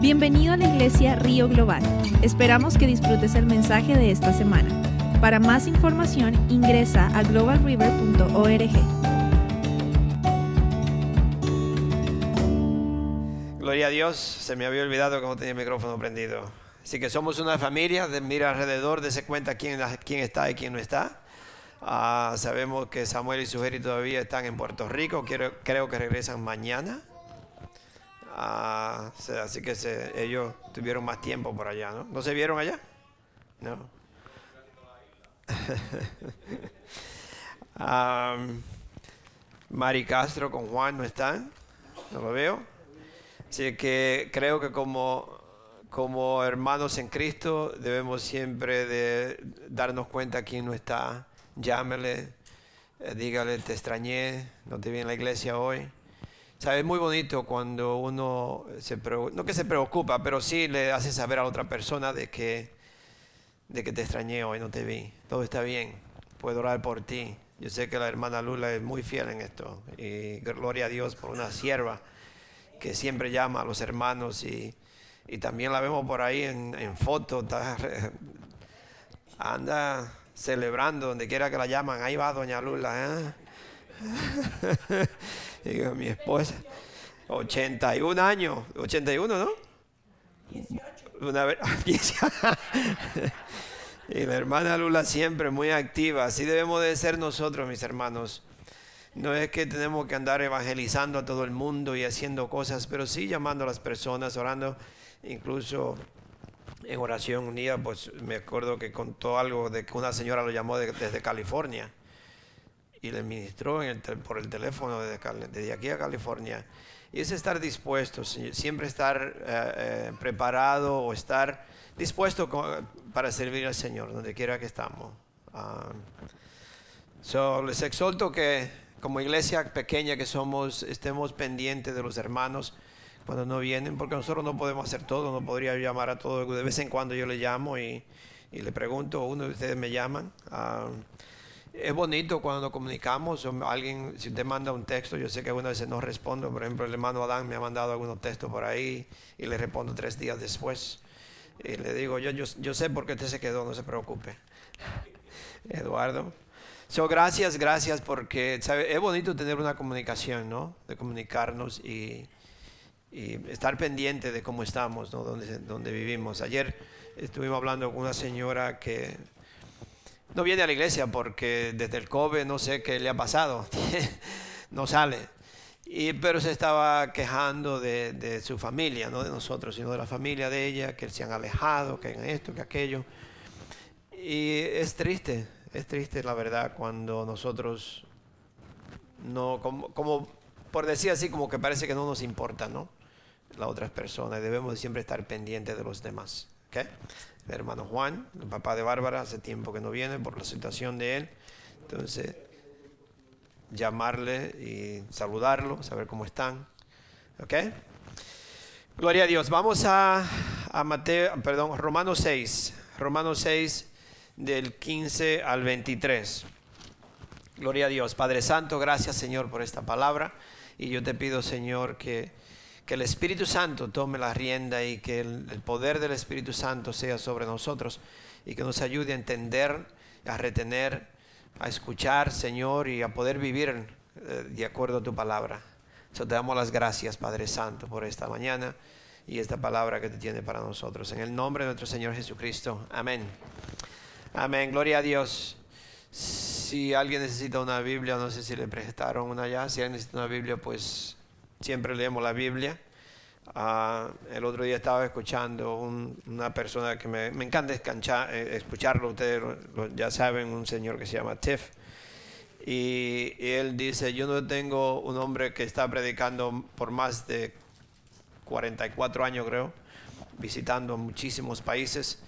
Bienvenido a la iglesia Río Global. Esperamos que disfrutes el mensaje de esta semana. Para más información ingresa a globalriver.org. Gloria a Dios, se me había olvidado no tenía el micrófono prendido. Así que somos una familia, de, mira alrededor, de se cuenta quién, quién está y quién no está. Ah, sabemos que Samuel y su todavía están en Puerto Rico, creo que regresan mañana. Ah, así que ellos tuvieron más tiempo por allá, ¿no? ¿No se vieron allá? No. Mari Castro con Juan no están, no lo veo. Así que creo que como, como hermanos en Cristo debemos siempre de darnos cuenta quién no está. Llámele, eh, dígale, te extrañé, no te vi en la iglesia hoy. ¿Sabes? Es muy bonito cuando uno se no que se preocupa, pero sí le hace saber a otra persona de que, de que te extrañé hoy, no te vi. Todo está bien, puedo orar por ti. Yo sé que la hermana Lula es muy fiel en esto y gloria a Dios por una sierva que siempre llama a los hermanos y, y también la vemos por ahí en, en fotos, anda celebrando donde quiera que la llaman, ahí va doña Lula. ¿eh? Digo, mi esposa, 81 años, 81, ¿no? 18. Una vez, y la hermana Lula siempre muy activa, así debemos de ser nosotros, mis hermanos. No es que tenemos que andar evangelizando a todo el mundo y haciendo cosas, pero sí llamando a las personas, orando, incluso en oración unida, pues me acuerdo que contó algo de que una señora lo llamó desde California y le ministró por el teléfono desde, aquí a California. Y es estar dispuesto, siempre estar eh, eh, preparado o estar dispuesto para servir al Señor, donde quiera que estamos. Ah, les exhorto que como iglesia pequeña que somos, estemos pendientes de los hermanos cuando no vienen, porque nosotros no podemos hacer todo, no podría llamar a todos, de vez en cuando yo le llamo y, le pregunto, uno de ustedes me llaman. Ah, es bonito cuando nos comunicamos, o alguien, si te manda un texto, yo sé que algunas veces no respondo, por ejemplo, el hermano Adán me ha mandado algunos textos por ahí y le respondo tres días después. Y le digo, yo, yo, yo sé por qué usted se quedó, no se preocupe. Eduardo. So, gracias, gracias, porque ¿sabe? es bonito tener una comunicación, ¿no? De comunicarnos y, y estar pendiente de cómo estamos, ¿no? Donde, donde vivimos. Ayer estuvimos hablando con una señora que no viene a la iglesia porque desde el COVID no sé qué le ha pasado, no sale. Y, pero se estaba quejando de, su familia, no de nosotros, sino de la familia de ella, que se han alejado, que en esto, que aquello. Y es triste, es triste la verdad cuando nosotros no, como, por decir así, como que parece que no nos importa, ¿no? Las otras personas, debemos siempre estar pendientes de los demás. ¿Okay? el hermano Juan, el papá de Bárbara, hace tiempo que no viene por la situación de él. Entonces, llamarle y saludarlo, saber cómo están. ¿Ok? Gloria a Dios. Vamos a, a Mateo, perdón, Romanos 6. Romanos 6 del 15 al 23. Gloria a Dios. Padre Santo, gracias Señor por esta palabra. Y yo te pido, Señor, que que el Espíritu Santo tome la rienda y que el, poder del Espíritu Santo sea sobre nosotros y que nos ayude a entender, a retener, a escuchar, Señor, y a poder vivir eh, de acuerdo a tu palabra. So, te damos las gracias, Padre Santo, por esta mañana y esta palabra que te tiene para nosotros. En el nombre de nuestro Señor Jesucristo. Amén. Amén. Gloria a Dios. Si alguien necesita una Biblia, no sé si le prestaron una ya. Si alguien necesita una Biblia, pues siempre leemos la Biblia. Ah, el otro día estaba escuchando una persona que me, encanta eh, escucharlo, ustedes ya saben, un señor que se llama Tiff. Y, él dice, yo no tengo un hombre que está predicando por más de 44 años creo, visitando muchísimos países.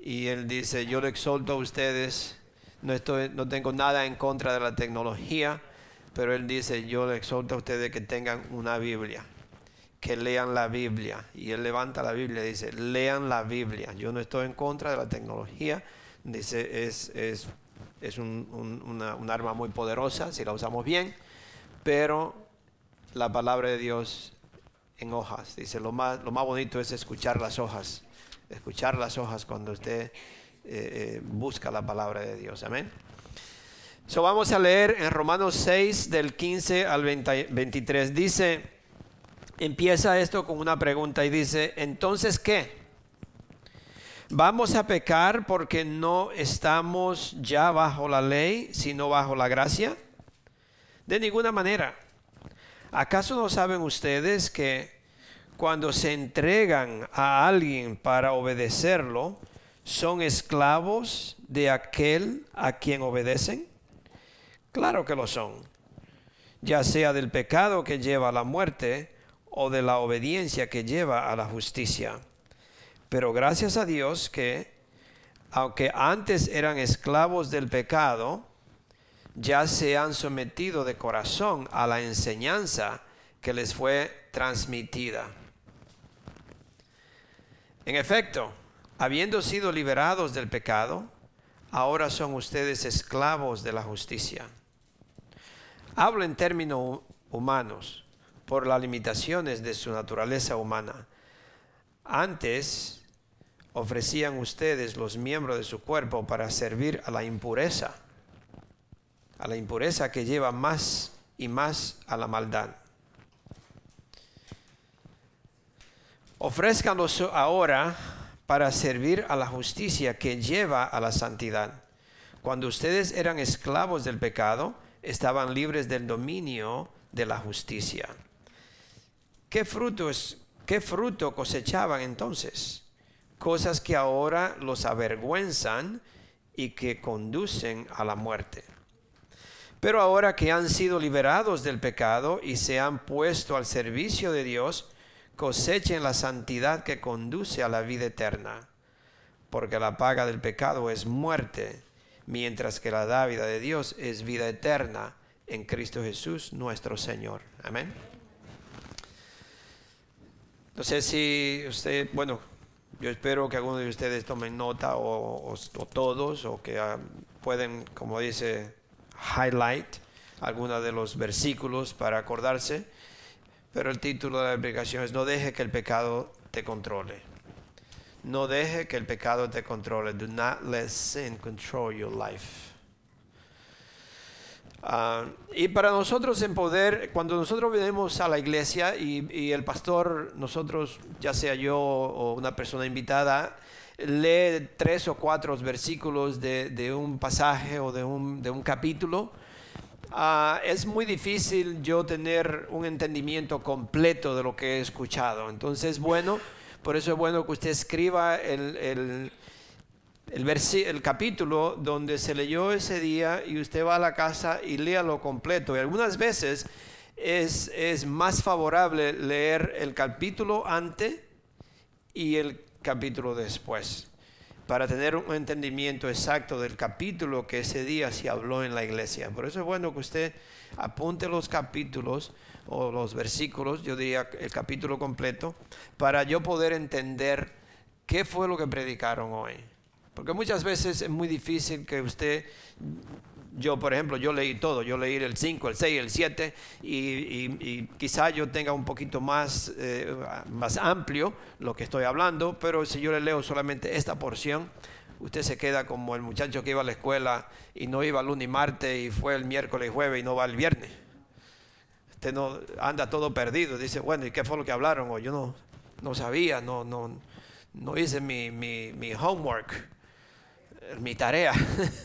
Y él dice, yo le exhorto a ustedes, no, estoy, no tengo nada en contra de la tecnología, pero él dice, yo le exhorto a ustedes que tengan una Biblia, que lean la Biblia. Y él levanta la Biblia y dice, lean la Biblia. Yo no estoy en contra de la tecnología. Dice, es, es, es un, arma muy poderosa si la usamos bien, pero la palabra de Dios en hojas. Dice, lo más, lo más bonito es escuchar las hojas. Escuchar las hojas cuando usted eh, busca la palabra de Dios. Amén. So vamos a leer en Romanos 6 del 15 al 23. Dice, empieza esto con una pregunta y dice, entonces ¿qué? ¿Vamos a pecar porque no estamos ya bajo la ley, sino bajo la gracia? De ninguna manera. ¿Acaso no saben ustedes que cuando se entregan a alguien para obedecerlo, son esclavos de aquel a quien obedecen? Claro que lo son, ya sea del pecado que lleva a la muerte o de la obediencia que lleva a la justicia. Pero gracias a Dios que, aunque antes eran esclavos del pecado, ya se han sometido de corazón a la enseñanza que les fue transmitida. En efecto, habiendo sido liberados del pecado, ahora son ustedes esclavos de la justicia. Hablo en términos humanos por las limitaciones de su naturaleza humana. Antes ofrecían ustedes los miembros de su cuerpo para servir a la impureza, a la impureza que lleva más y más a la maldad. Ofrezcanlos ahora para servir a la justicia que lleva a la santidad. Cuando ustedes eran esclavos del pecado, estaban libres del dominio de la justicia. ¿Qué, frutos, qué fruto cosechaban entonces? Cosas que ahora los avergüenzan y que conducen a la muerte. Pero ahora que han sido liberados del pecado y se han puesto al servicio de Dios, cosechen la santidad que conduce a la vida eterna, porque la paga del pecado es muerte mientras que la dávida de Dios es vida eterna en Cristo Jesús nuestro Señor. Amén. No sé si usted, bueno, yo espero que algunos de ustedes tomen nota o, todos o que ah, pueden, como dice, highlight algunos de los versículos para acordarse. Pero el título de la aplicación es No deje que el pecado te controle. No deje que el pecado te controle. Do not let sin control your life. Ah, y para nosotros en poder, cuando nosotros venimos a la iglesia y, el pastor, nosotros, ya sea yo o una persona invitada, lee tres o cuatro versículos de, un pasaje o de un, de un capítulo, ah, es muy difícil yo tener un entendimiento completo de lo que he escuchado. Entonces, bueno por eso es bueno que usted escriba el, el, el, capítulo donde se leyó ese día y usted va a la casa y lea lo completo. Y algunas veces es, es más favorable leer el capítulo antes y el capítulo después para tener un entendimiento exacto del capítulo que ese día se habló en la iglesia. Por eso es bueno que usted apunte los capítulos o los versículos, yo diría el capítulo completo, para yo poder entender qué fue lo que predicaron hoy. Porque muchas veces es muy difícil que usted, yo por ejemplo, yo leí todo, yo leí el 5, el 6, el 7 y, quizá yo tenga un poquito más, eh, más amplio lo que estoy hablando, pero si yo le leo solamente esta porción, usted se queda como el muchacho que iba a la escuela y no iba lunes y martes y fue el miércoles y jueves y no va el viernes no anda todo perdido. Dice, bueno, ¿y qué fue lo que hablaron? O yo no, no sabía, no, no, no hice mi, mi, mi homework, mi tarea.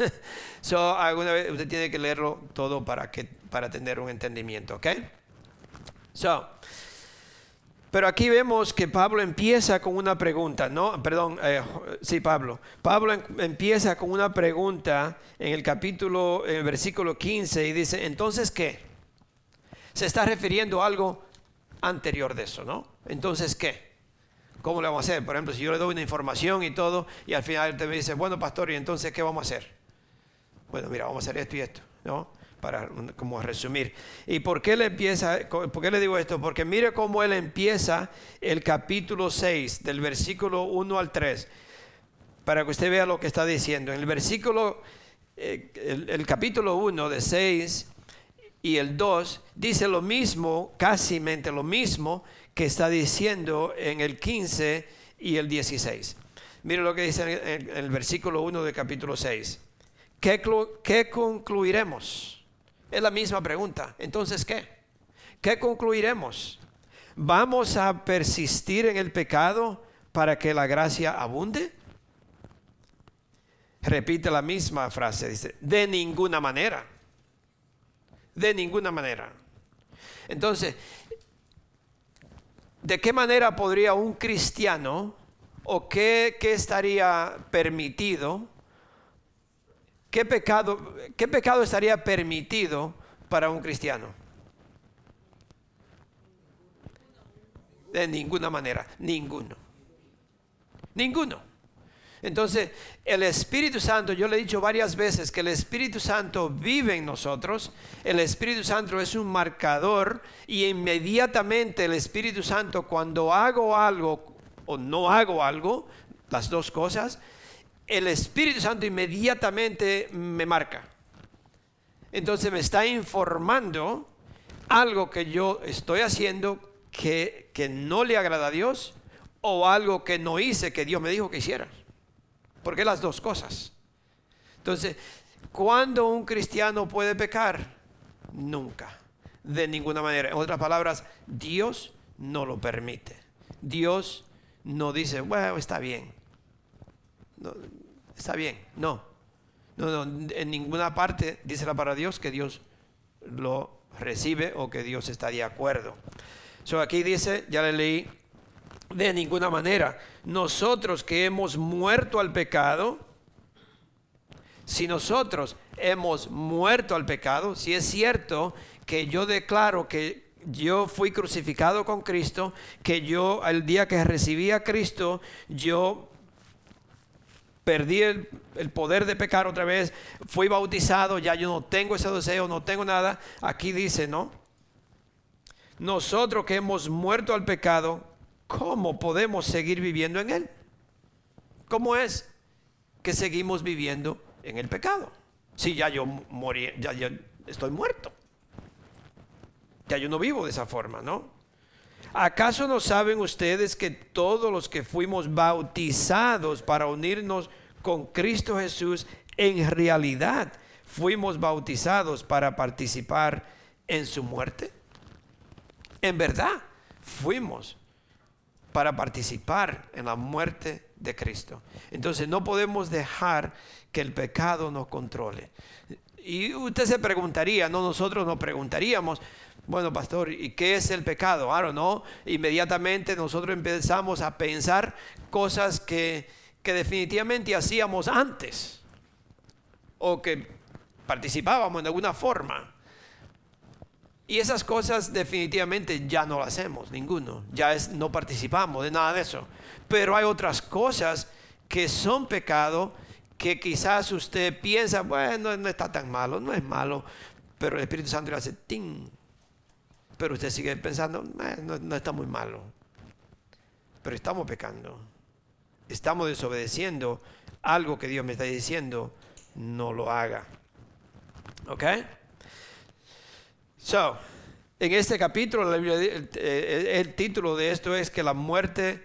so, alguna vez usted tiene que leerlo todo para, que, para tener un entendimiento, ¿ok? So, pero aquí vemos que Pablo empieza con una pregunta, ¿no? Perdón, eh, sí, Pablo. Pablo em, empieza con una pregunta en el capítulo, en el versículo 15 y dice, entonces, ¿qué? Se está refiriendo a algo anterior de eso, ¿no? Entonces, ¿qué? ¿Cómo le vamos a hacer? Por ejemplo, si yo le doy una información y todo, y al final te me dice, bueno, pastor, ¿y entonces qué vamos a hacer? Bueno, mira, vamos a hacer esto y esto, ¿no? Para como resumir. ¿Y por qué le empieza, por qué le digo esto? Porque mire cómo él empieza el capítulo 6, del versículo 1 al 3, para que usted vea lo que está diciendo. En el versículo, eh, el, el capítulo 1 de 6 y el 2 dice lo mismo, casi lo mismo que está diciendo en el 15 y el 16. Mire lo que dice en el, versículo 1 de capítulo 6. ¿Qué, ¿Qué concluiremos? Es la misma pregunta. Entonces, ¿qué? ¿Qué concluiremos? ¿Vamos a persistir en el pecado para que la gracia abunde? Repite la misma frase, dice, de ninguna manera. De ninguna manera. Entonces, ¿de qué manera podría un cristiano o qué, estaría permitido? ¿Qué pecado, ¿Qué pecado estaría permitido para un cristiano? De ninguna manera, ninguno. Ninguno. Entonces, el Espíritu Santo, yo le he dicho varias veces que el Espíritu Santo vive en nosotros, el Espíritu Santo es un marcador y inmediatamente el Espíritu Santo cuando hago algo o no hago algo, las dos cosas, el Espíritu Santo inmediatamente me marca. Entonces me está informando algo que yo estoy haciendo que, que no le agrada a Dios o algo que no hice que Dios me dijo que hiciera. Porque las dos cosas. Entonces, ¿cuándo un cristiano puede pecar? Nunca. De ninguna manera. En otras palabras, Dios no lo permite. Dios no dice, bueno, está bien. está bien. No. No. En ninguna parte dice la palabra Dios que Dios lo recibe o que Dios está de acuerdo. Aquí dice, ya le leí, de ninguna manera. Nosotros que hemos muerto al pecado, si nosotros hemos muerto al pecado, si es cierto que yo declaro que yo fui crucificado con Cristo, que yo el día que recibí a Cristo, yo perdí el, poder de pecar otra vez, fui bautizado, ya yo no tengo ese deseo, no tengo nada. Aquí dice, ¿no? Nosotros que hemos muerto al pecado, ¿cómo podemos seguir viviendo en él? ¿Cómo es que seguimos viviendo en el pecado? Si ya yo morí, ya, ya estoy muerto. Ya yo no vivo de esa forma, ¿no? ¿Acaso no saben ustedes que todos los que fuimos bautizados para unirnos con Cristo Jesús, en realidad fuimos bautizados para participar en su muerte? En verdad, fuimos para participar en la muerte de Cristo. Entonces no podemos dejar que el pecado nos controle. Y usted se preguntaría, no nosotros nos preguntaríamos, bueno, pastor, ¿y qué es el pecado? Ahora no, inmediatamente nosotros empezamos a pensar cosas que, que definitivamente hacíamos antes o que participábamos en alguna forma. Y esas cosas definitivamente ya no las hacemos, ninguno. Ya es, no participamos de nada de eso. Pero hay otras cosas que son pecado que quizás usted piensa, bueno, no está tan malo, no es malo. Pero el Espíritu Santo le hace ting. Pero usted sigue pensando, no, no está muy malo. Pero estamos pecando. Estamos desobedeciendo algo que Dios me está diciendo, no lo haga. ¿Ok? So, en este capítulo, el, título de esto es que la muerte,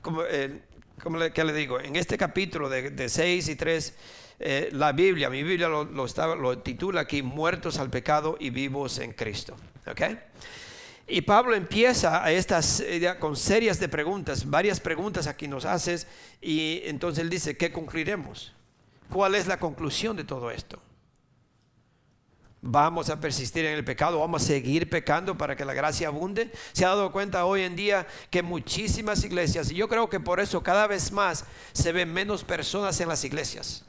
como, que le digo, en este capítulo de, 6 y 3, eh, la Biblia, mi Biblia lo, lo, titula aquí, muertos al pecado y vivos en Cristo. ¿okay? Y Pablo empieza a estas eh, con serias de preguntas, varias preguntas aquí nos haces, y entonces él dice, ¿qué concluiremos? ¿Cuál es la conclusión de todo esto? Vamos a persistir en el pecado, vamos a seguir pecando para que la gracia abunde. Se ha dado cuenta hoy en día que muchísimas iglesias, y yo creo que por eso cada vez más se ven menos personas en las iglesias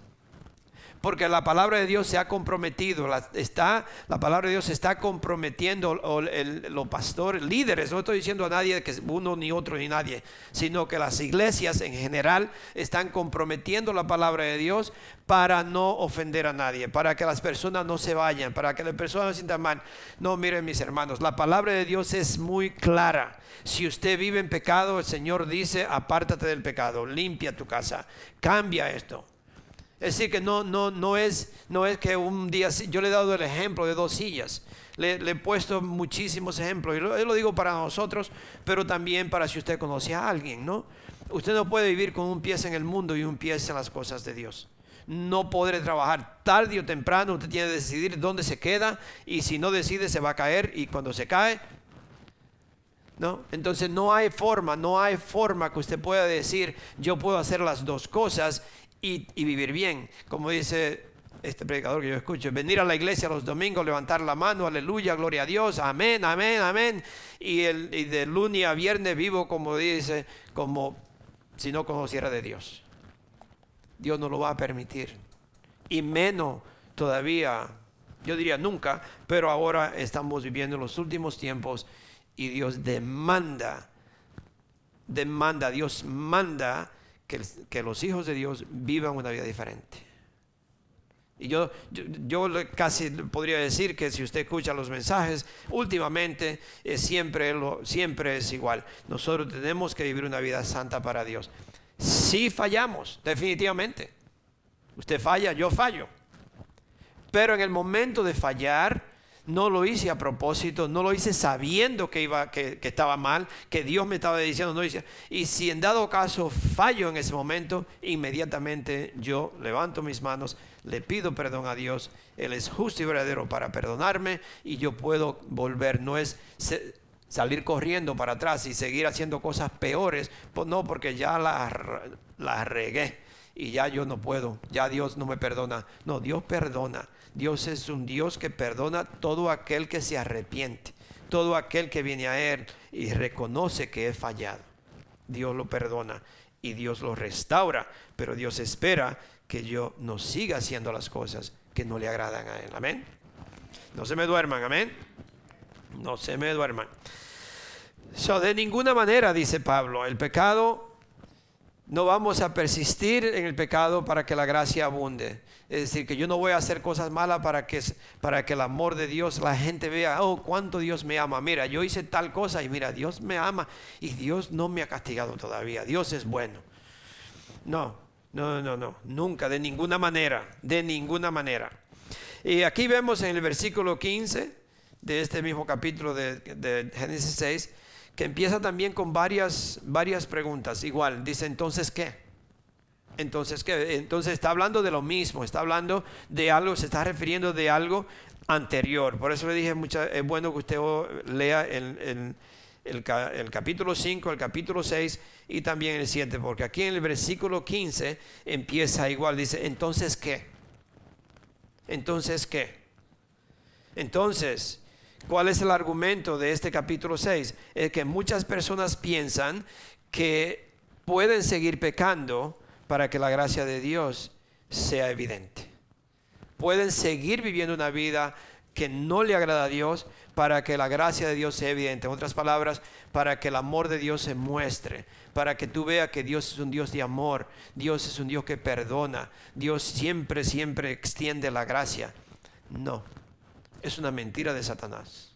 porque la palabra de Dios se ha comprometido, la, está, la palabra de Dios se está comprometiendo, los pastores, líderes, no estoy diciendo a nadie que uno ni otro ni nadie, sino que las iglesias en general están comprometiendo la palabra de Dios para no ofender a nadie, para que las personas no se vayan, para que las personas no se sientan mal. No, miren mis hermanos, la palabra de Dios es muy clara. Si usted vive en pecado, el Señor dice, apártate del pecado, limpia tu casa, cambia esto. Es decir, que no, no, no, es, no es que un día, yo le he dado el ejemplo de dos sillas, le, he puesto muchísimos ejemplos, y lo, lo digo para nosotros, pero también para si usted conoce a alguien, ¿no? Usted no puede vivir con un pie en el mundo y un pie en las cosas de Dios. No podré trabajar tarde o temprano, usted tiene que decidir dónde se queda y si no decide se va a caer y cuando se cae, ¿no? Entonces no hay forma, no hay forma que usted pueda decir yo puedo hacer las dos cosas y, vivir bien. Como dice este predicador que yo escucho, venir a la iglesia los domingos, levantar la mano, aleluya, gloria a Dios, amén, amén, amén. Y, el, y de lunes a viernes vivo como dice, como si no conociera de Dios. Dios no lo va a permitir. Y menos todavía, yo diría nunca, pero ahora estamos viviendo los últimos tiempos y Dios demanda, demanda, Dios manda que, los hijos de Dios vivan una vida diferente. Y yo, yo, casi podría decir que si usted escucha los mensajes, últimamente eh, siempre, es igual. Nosotros tenemos que vivir una vida santa para Dios. Si fallamos, definitivamente. Usted falla, yo fallo. Pero en el momento de fallar, no lo hice a propósito, no lo hice sabiendo que, iba, que, estaba mal, que Dios me estaba diciendo, no hice. Y si en dado caso fallo en ese momento, inmediatamente yo levanto mis manos, le pido perdón a Dios, Él es justo y verdadero para perdonarme y yo puedo volver, no es salir corriendo para atrás y seguir haciendo cosas peores, pues no, porque ya las la regué y ya yo no puedo, ya Dios no me perdona. No, Dios perdona. Dios es un Dios que perdona todo aquel que se arrepiente, todo aquel que viene a Él y reconoce que es fallado. Dios lo perdona y Dios lo restaura, pero Dios espera que yo no siga haciendo las cosas que no le agradan a Él. Amén. No se me duerman, amén. No se me duerman. So, de ninguna manera, dice Pablo, el pecado, no vamos a persistir en el pecado para que la gracia abunde. Es decir, que yo no voy a hacer cosas malas para que, para que el amor de Dios, la gente vea, oh, cuánto Dios me ama. Mira, yo hice tal cosa y mira, Dios me ama y Dios no me ha castigado todavía. Dios es bueno. No, no, no, no, nunca, de ninguna manera, de ninguna manera. Y aquí vemos en el versículo 15 de este mismo capítulo de, de Génesis 6, que empieza también con varias, varias preguntas. Igual, dice entonces, ¿qué? Entonces, ¿qué? Entonces está hablando de lo mismo, está hablando de algo, se está refiriendo de algo anterior. Por eso le dije, es bueno que usted lea el, el, capítulo 5, el capítulo 6 y también el 7, porque aquí en el versículo 15 empieza igual, dice, entonces qué? Entonces qué? Entonces, ¿cuál es el argumento de este capítulo 6? Es que muchas personas piensan que pueden seguir pecando para que la gracia de Dios sea evidente. Pueden seguir viviendo una vida que no le agrada a Dios para que la gracia de Dios sea evidente. En otras palabras, para que el amor de Dios se muestre, para que tú veas que Dios es un Dios de amor, Dios es un Dios que perdona, Dios siempre, siempre extiende la gracia. No, es una mentira de Satanás.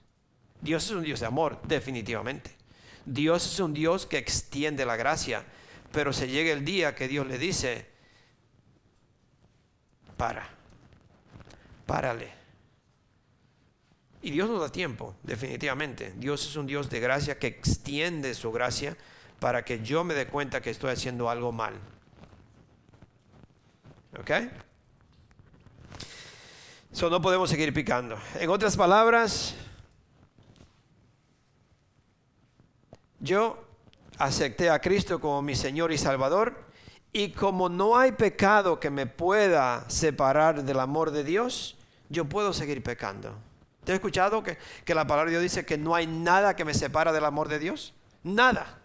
Dios es un Dios de amor, definitivamente. Dios es un Dios que extiende la gracia, pero se llega el día que Dios le dice, para, párale. Y Dios nos da tiempo, definitivamente. Dios es un Dios de gracia que extiende su gracia para que yo me dé cuenta que estoy haciendo algo mal. ¿Ok? Eso no podemos seguir picando. En otras palabras, yo acepté a Cristo como mi Señor y Salvador, y como no hay pecado que me pueda separar del amor de Dios, yo puedo seguir pecando. ¿Te has escuchado que, que, la palabra de Dios dice que no hay nada que me separa del amor de Dios? Nada.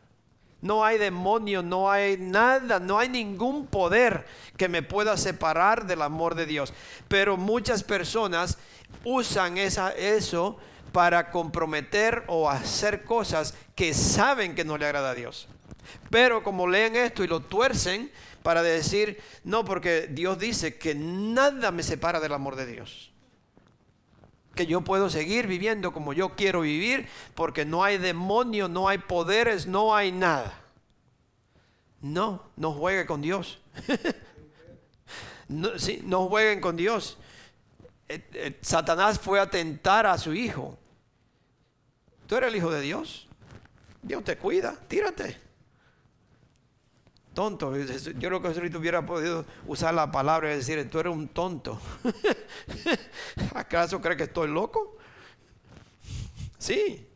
No hay demonio, no hay nada, no hay ningún poder que me pueda separar del amor de Dios. Pero muchas personas usan esa, eso para comprometer o hacer cosas que saben que no le agrada a Dios. Pero como leen esto y lo tuercen para decir, no, porque Dios dice que nada me separa del amor de Dios. Que yo puedo seguir viviendo como yo quiero vivir porque no hay demonio, no hay poderes, no hay nada. No, no juegue con Dios. No, sí, no jueguen con Dios. Eh, eh, Satanás fue a tentar a su hijo. Tú eres el hijo de Dios. Dios te cuida, tírate. Tonto. Yo creo que si hubiera podido usar la palabra y decir, tú eres un tonto. ¿Acaso cree que estoy loco? Sí.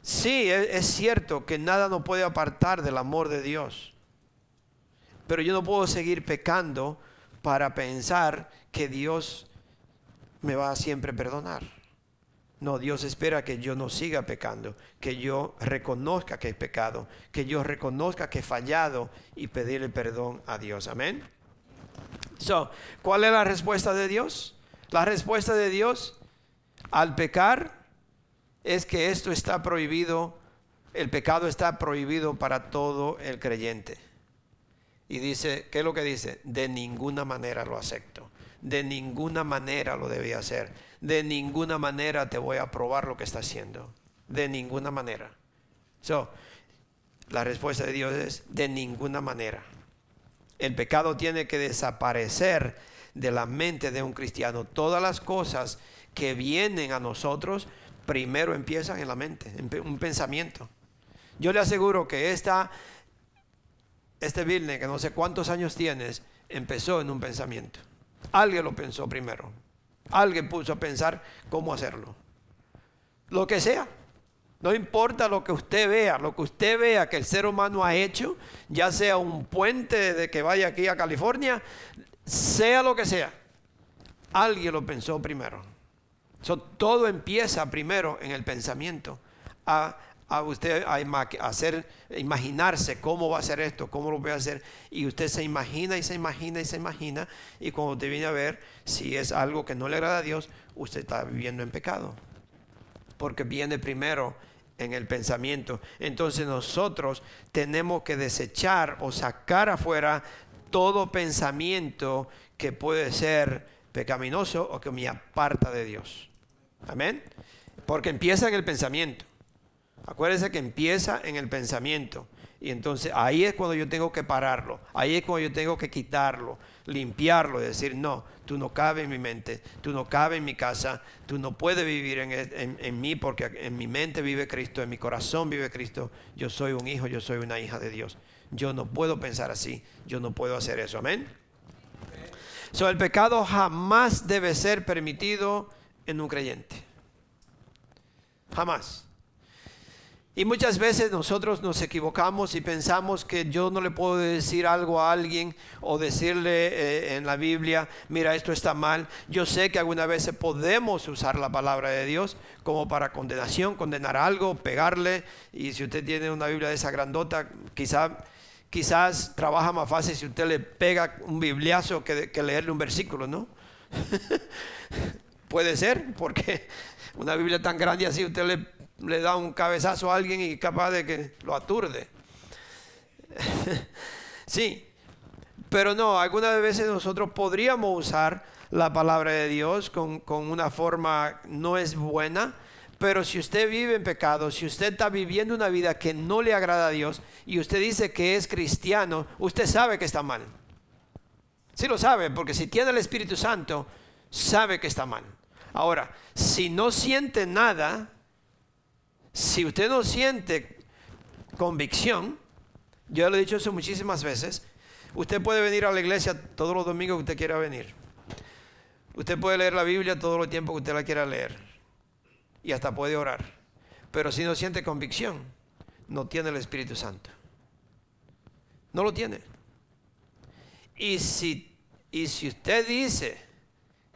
sí, es cierto que nada nos puede apartar del amor de Dios. Pero yo no puedo seguir pecando para pensar que Dios me va a siempre perdonar. No, Dios espera que yo no siga pecando, que yo reconozca que he pecado, que yo reconozca que he fallado y pedirle perdón a Dios. Amén. So, ¿cuál es la respuesta de Dios? La respuesta de Dios al pecar es que esto está prohibido, el pecado está prohibido para todo el creyente. Y dice, ¿qué es lo que dice? De ninguna manera lo acepto. De ninguna manera lo debía hacer. De ninguna manera te voy a probar lo que está haciendo. De ninguna manera. So, la respuesta de Dios es de ninguna manera. El pecado tiene que desaparecer de la mente de un cristiano. Todas las cosas que vienen a nosotros primero empiezan en la mente, en un pensamiento. Yo le aseguro que esta este Vilne, que no sé cuántos años tienes, empezó en un pensamiento. Alguien lo pensó primero. Alguien puso a pensar cómo hacerlo. Lo que sea. No importa lo que usted vea, lo que usted vea que el ser humano ha hecho, ya sea un puente de que vaya aquí a California, sea lo que sea. Alguien lo pensó primero. todo empieza primero en el pensamiento. A a usted a hacer, imaginarse cómo va a hacer esto, cómo lo voy a hacer. Y usted se imagina y se imagina y se imagina. Y cuando te viene a ver si es algo que no le agrada a Dios, usted está viviendo en pecado. Porque viene primero en el pensamiento. Entonces nosotros tenemos que desechar o sacar afuera todo pensamiento que puede ser pecaminoso o que me aparta de Dios. Amén. Porque empieza en el pensamiento. Acuérdese que empieza en el pensamiento. Y entonces ahí es cuando yo tengo que pararlo. Ahí es cuando yo tengo que quitarlo, limpiarlo y decir, no, tú no cabes en mi mente, tú no cabes en mi casa, tú no puedes vivir en, en, mí porque en mi mente vive Cristo, en mi corazón vive Cristo. Yo soy un hijo, yo soy una hija de Dios. Yo no puedo pensar así, yo no puedo hacer eso. Amén. So, el pecado jamás debe ser permitido en un creyente. Jamás. Y muchas veces nosotros nos equivocamos y pensamos que yo no le puedo decir algo a alguien o decirle eh, en la Biblia, mira, esto está mal. Yo sé que algunas veces podemos usar la palabra de Dios como para condenación, condenar algo, pegarle. Y si usted tiene una Biblia de esa grandota, quizá, quizás trabaja más fácil si usted le pega un bibliazo que, que leerle un versículo, ¿no? Puede ser, porque una Biblia tan grande así usted le le da un cabezazo a alguien y capaz de que lo aturde. sí, pero no, algunas veces nosotros podríamos usar la palabra de Dios con, con, una forma no es buena, pero si usted vive en pecado, si usted está viviendo una vida que no le agrada a Dios y usted dice que es cristiano, usted sabe que está mal. Sí lo sabe, porque si tiene el Espíritu Santo, sabe que está mal. Ahora, si no siente nada, si usted no siente convicción, yo lo he dicho eso muchísimas veces, usted puede venir a la iglesia todos los domingos que usted quiera venir. Usted puede leer la Biblia todo el tiempo que usted la quiera leer. Y hasta puede orar. Pero si no siente convicción, no tiene el Espíritu Santo. No lo tiene. Y si, y si usted dice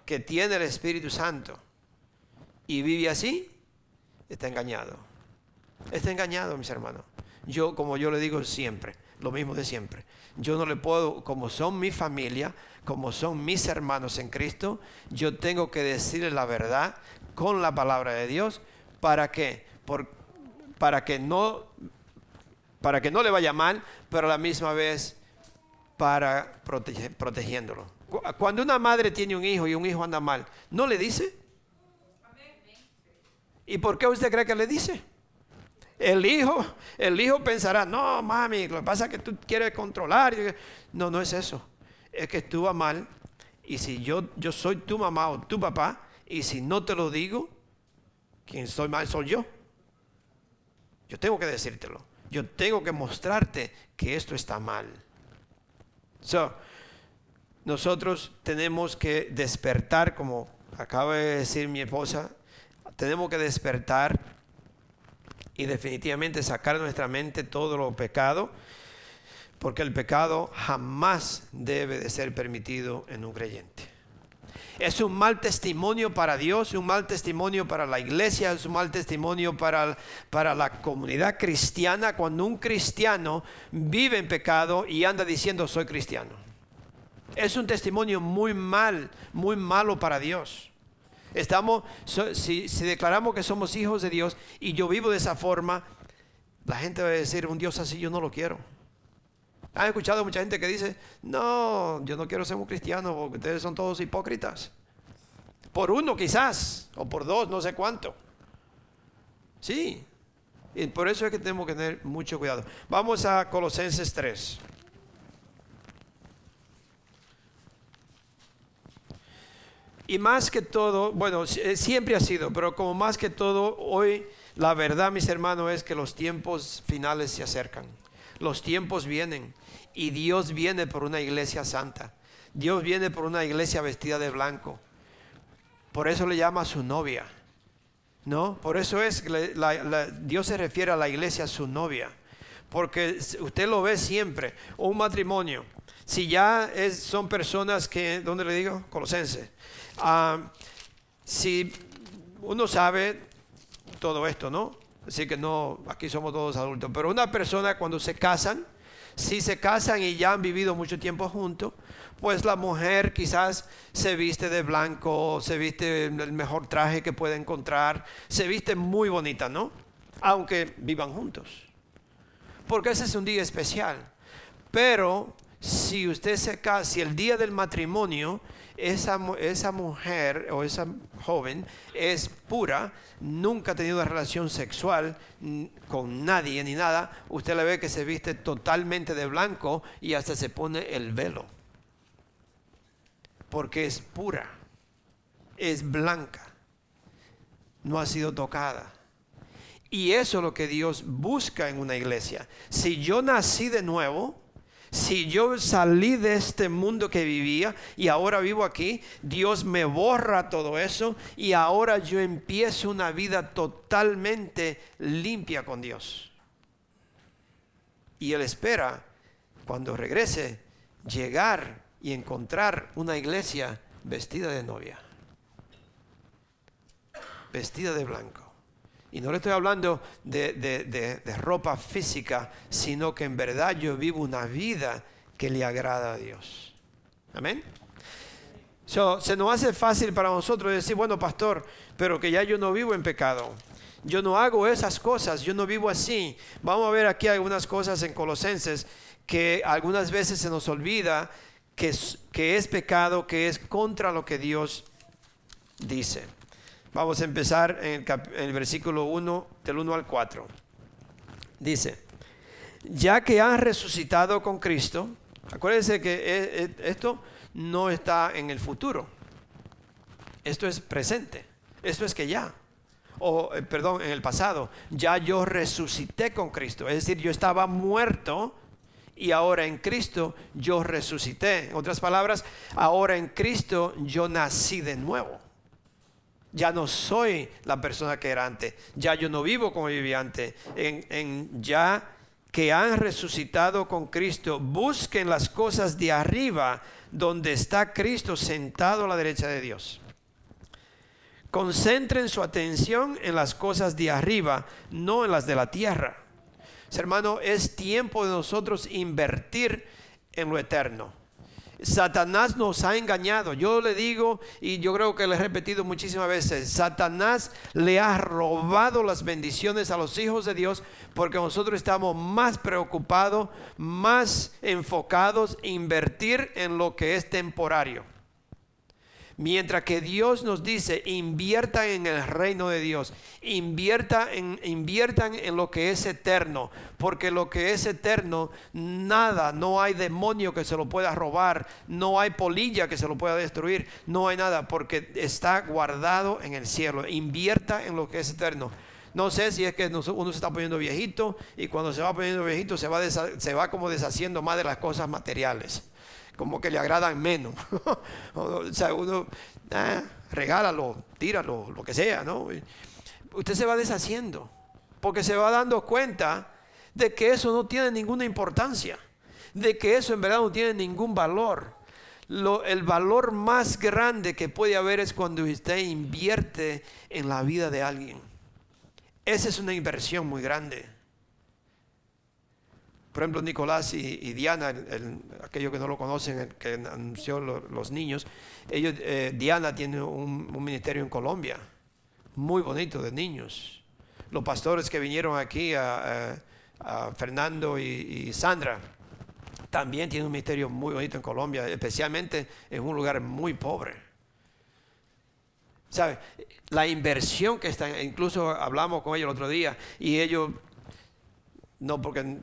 que tiene el Espíritu Santo y vive así, está engañado. Está engañado, mis hermanos. Yo, como yo le digo siempre, lo mismo de siempre. Yo no le puedo, como son mi familia, como son mis hermanos en Cristo, yo tengo que decirle la verdad con la palabra de Dios para que, por, para que no, para que no le vaya mal, pero a la misma vez para protegiéndolo. Cuando una madre tiene un hijo y un hijo anda mal, ¿no le dice? ¿Y por qué usted cree que le dice? El hijo, el hijo pensará, no, mami, lo que pasa es que tú quieres controlar. No, no es eso. Es que estuvo mal. Y si yo, yo soy tu mamá o tu papá, y si no te lo digo, quien soy mal soy yo. Yo tengo que decírtelo. Yo tengo que mostrarte que esto está mal. So, nosotros tenemos que despertar, como acaba de decir mi esposa, tenemos que despertar y definitivamente sacar de nuestra mente todo lo pecado, porque el pecado jamás debe de ser permitido en un creyente. Es un mal testimonio para Dios, un mal testimonio para la iglesia, es un mal testimonio para, para la comunidad cristiana cuando un cristiano vive en pecado y anda diciendo soy cristiano. Es un testimonio muy mal, muy malo para Dios. Estamos, si, declaramos que somos hijos de Dios y yo vivo de esa forma, la gente va a decir, un Dios así yo no lo quiero. ¿Han escuchado mucha gente que dice, no, yo no quiero ser un cristiano porque ustedes son todos hipócritas? Por uno quizás, o por dos, no sé cuánto. Sí, y por eso es que tenemos que tener mucho cuidado. Vamos a Colosenses 3. Y más que todo, bueno, eh, siempre ha sido, pero como más que todo, hoy la verdad, mis hermanos, es que los tiempos finales se acercan. Los tiempos vienen y Dios viene por una iglesia santa. Dios viene por una iglesia vestida de blanco. Por eso le llama su novia. ¿No? Por eso es que Dios se refiere a la iglesia su novia. Porque usted lo ve siempre. Un matrimonio. Si ya es, son personas que, ¿dónde le digo? Colosense Ah, si uno sabe todo esto, ¿no? Así que no, aquí somos todos adultos, pero una persona cuando se casan, si se casan y ya han vivido mucho tiempo juntos, pues la mujer quizás se viste de blanco, se viste el mejor traje que puede encontrar, se viste muy bonita, ¿no? Aunque vivan juntos. Porque ese es un día especial. Pero si usted se casa, si el día del matrimonio esa, esa mujer o esa joven es pura, nunca ha tenido relación sexual con nadie ni nada, usted le ve que se viste totalmente de blanco y hasta se pone el velo. Porque es pura, es blanca, no ha sido tocada. Y eso es lo que Dios busca en una iglesia. Si yo nací de nuevo, si yo salí de este mundo que vivía y ahora vivo aquí, Dios me borra todo eso y ahora yo empiezo una vida totalmente limpia con Dios. Y Él espera, cuando regrese, llegar y encontrar una iglesia vestida de novia, vestida de blanco. Y no le estoy hablando de, ropa física, sino que en verdad yo vivo una vida que le agrada a Dios. Amén. se nos hace fácil para nosotros decir, bueno, pastor, pero que ya yo no vivo en pecado. Yo no hago esas cosas, yo no vivo así. Vamos a ver aquí algunas cosas en Colosenses que algunas veces se nos olvida que que es pecado, que es contra lo que Dios dice. Vamos a empezar en el, versículo 1, del 1 al 4. Dice, ya que han resucitado con Cristo, acuérdense que e, e, esto no está en el futuro, esto es presente, esto es que ya, o eh, perdón, en el pasado, ya yo resucité con Cristo, es decir, yo estaba muerto y ahora en Cristo yo resucité. En otras palabras, ahora en Cristo yo nací de nuevo ya no soy la persona que era antes, ya yo no vivo como vivía antes, en, ya que han resucitado con Cristo, busquen las cosas de arriba, donde está Cristo sentado a la derecha de Dios. Concentren su atención en las cosas de arriba, no en las de la tierra. Hermano, es tiempo de nosotros invertir en lo eterno Satanás nos ha engañado. Yo le digo, y yo creo que le he repetido muchísimas veces, Satanás le ha robado las bendiciones a los hijos de Dios porque nosotros estamos más preocupados, más enfocados en invertir en lo que es temporario. Mientras que Dios nos dice, inviertan en el reino de Dios, invierta en, inviertan en lo que es eterno, porque lo que es eterno, nada, no hay demonio que se lo pueda robar, no hay polilla que se lo pueda destruir, no hay nada, porque está guardado en el cielo. Invierta en lo que es eterno. No sé si es que uno se está poniendo viejito y cuando se va poniendo viejito se va, se va como deshaciendo más de las cosas materiales como que le agradan menos. o sea, uno, ah, regálalo, tíralo, lo que sea, ¿no? Usted se va deshaciendo, porque se va dando cuenta de que eso no tiene ninguna importancia, de que eso en verdad no tiene ningún valor. Lo, el valor más grande que puede haber es cuando usted invierte en la vida de alguien. Esa es una inversión muy grande. Por ejemplo, Nicolás y, Diana, aquellos que no lo conocen, que anunció los niños, ellos, eh, Diana tiene un, ministerio en Colombia, muy bonito de niños. Los pastores que vinieron aquí, a, Fernando y, Sandra, también tienen un ministerio muy bonito en Colombia, especialmente en un lugar muy pobre. ¿Sabe? La inversión que están, incluso hablamos con ellos el otro día y ellos, no porque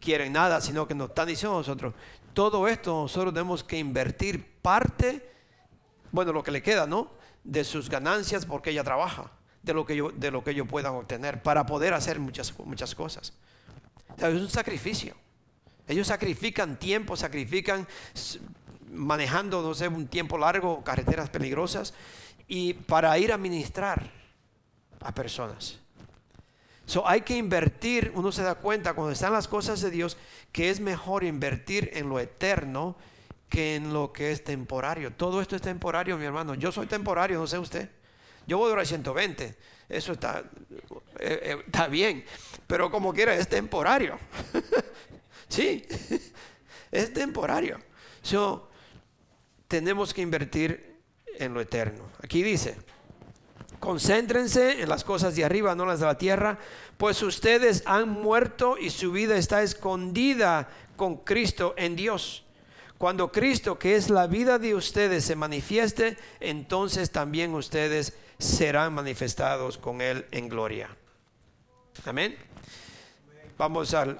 quieren nada, sino que nos están diciendo nosotros, todo esto nosotros tenemos que invertir parte, bueno, lo que le queda, ¿no? De sus ganancias porque ella trabaja, de lo que, yo, de lo que ellos puedan obtener para poder hacer muchas, muchas cosas. es un sacrificio. Ellos sacrifican tiempo, sacrifican manejando, no sé, un tiempo largo, carreteras peligrosas, y para ir a ministrar a personas. So, hay que invertir, uno se da cuenta cuando están las cosas de Dios, que es mejor invertir en lo eterno que en lo que es temporario. Todo esto es temporario, mi hermano. Yo soy temporario, no sé usted. Yo voy a durar 120. Eso está, eh, eh, está bien. Pero como quiera, es temporario. sí, es temporario. So, tenemos que invertir en lo eterno. Aquí dice, Concéntrense en las cosas de arriba, no las de la tierra, pues ustedes han muerto y su vida está escondida con Cristo en Dios. Cuando Cristo, que es la vida de ustedes, se manifieste, entonces también ustedes serán manifestados con Él en gloria. Amén. Vamos al,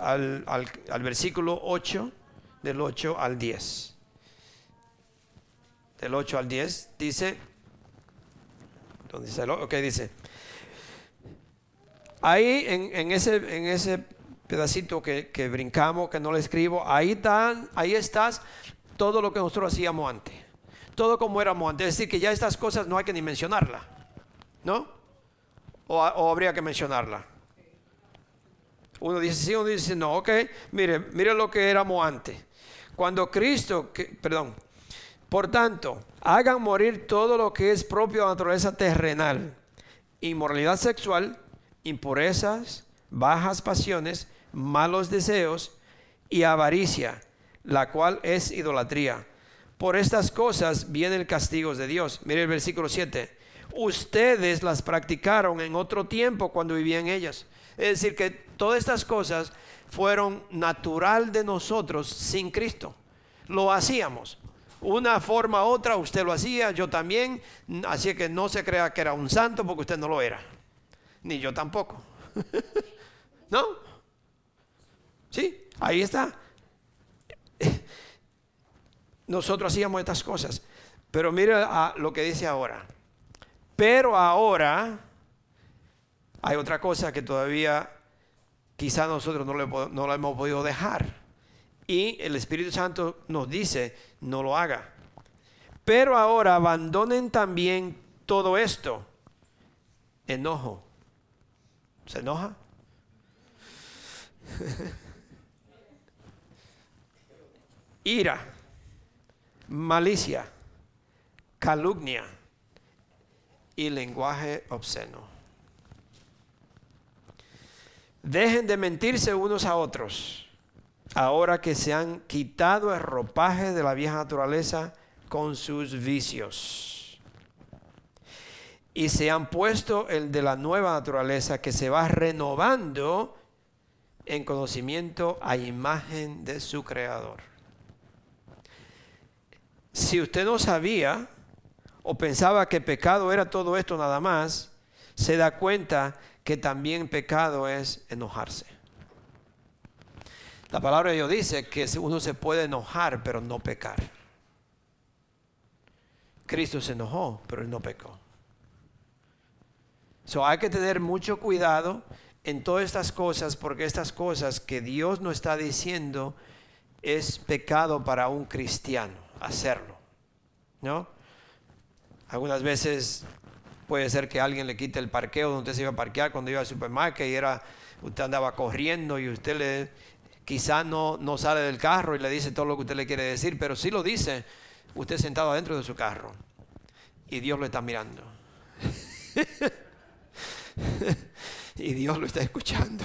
al versículo 8, del 8 al 10. Del 8 al 10 dice, dice, ok, dice. Ahí en, ese, pedacito que, brincamos, que no le escribo, ahí, están, ahí estás todo lo que nosotros hacíamos antes. Todo como éramos antes. Es decir, que ya estas cosas no hay que ni mencionarla. ¿No? O, habría que mencionarla. Uno dice sí, uno dice no. Ok, mire, mire lo que éramos antes. Cuando Cristo, perdón, por tanto, hagan morir todo lo que es propio de la naturaleza terrenal, inmoralidad sexual, impurezas, bajas pasiones, malos deseos y avaricia, la cual es idolatría. Por estas cosas viene el castigo de Dios. Mire el versículo 7. Ustedes las practicaron en otro tiempo cuando vivían ellas. Es decir, que todas estas cosas fueron natural de nosotros sin Cristo. Lo hacíamos una forma u otra, usted lo hacía, yo también, así que no se crea que era un santo porque usted no lo era, ni yo tampoco. ¿No? Sí, ahí está. Nosotros hacíamos estas cosas, pero mire a lo que dice ahora. Pero ahora hay otra cosa que todavía quizá nosotros no, lo hemos podido dejar. Y el Espíritu Santo nos dice, no lo haga. Pero ahora abandonen también todo esto. Enojo. ¿Se enoja? Ira, malicia, calumnia y lenguaje obsceno. Dejen de mentirse unos a otros ahora que se han quitado el ropaje de la vieja naturaleza con sus vicios. Y se han puesto el de la nueva naturaleza que se va renovando en conocimiento a imagen de su creador. Si usted no sabía, o pensaba que pecado era todo esto nada más, se da cuenta que también pecado es enojarse. La palabra de Dios dice que uno se puede enojar, pero no pecar. Cristo se enojó, pero él no pecó. So hay que tener mucho cuidado en todas estas cosas, porque estas cosas que Dios nos está diciendo es pecado para un cristiano hacerlo. ¿No? Algunas veces puede ser que alguien le quite el parqueo donde usted se iba a parquear cuando iba al supermercado y era, usted andaba corriendo y usted le quizá no, no sale del carro y le dice todo lo que usted le quiere decir, pero sí lo dice usted sentado adentro de su carro y Dios lo está mirando. y Dios lo está escuchando.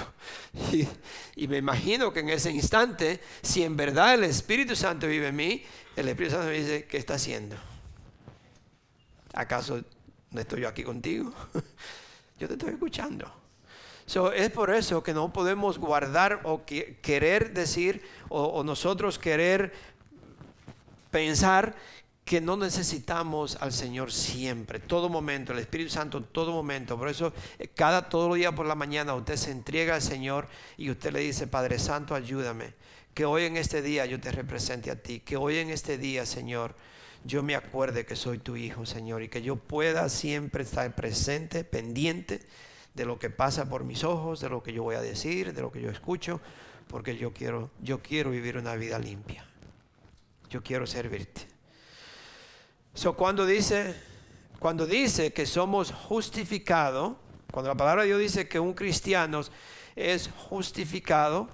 Y, y, me imagino que en ese instante, si en verdad el Espíritu Santo vive en mí, el Espíritu Santo me dice, ¿qué está haciendo? ¿Acaso no estoy yo aquí contigo? yo te estoy escuchando. Es por eso que no podemos guardar o querer decir o nosotros querer pensar que no necesitamos al Señor siempre, todo momento, el Espíritu Santo todo momento. Por eso eh, cada todo día por la mañana usted se entrega al Señor y usted le dice, Padre Santo, ayúdame. Que hoy en este día yo te represente a ti. Que hoy en este día, Señor, yo me acuerde que soy tu hijo, Señor, y que yo pueda siempre estar presente, pendiente de lo que pasa por mis ojos, de lo que yo voy a decir, de lo que yo escucho, porque yo quiero, yo quiero vivir una vida limpia. Yo quiero servirte. So, cuando dice, cuando dice que somos justificados, cuando la palabra de Dios dice que un cristiano es justificado,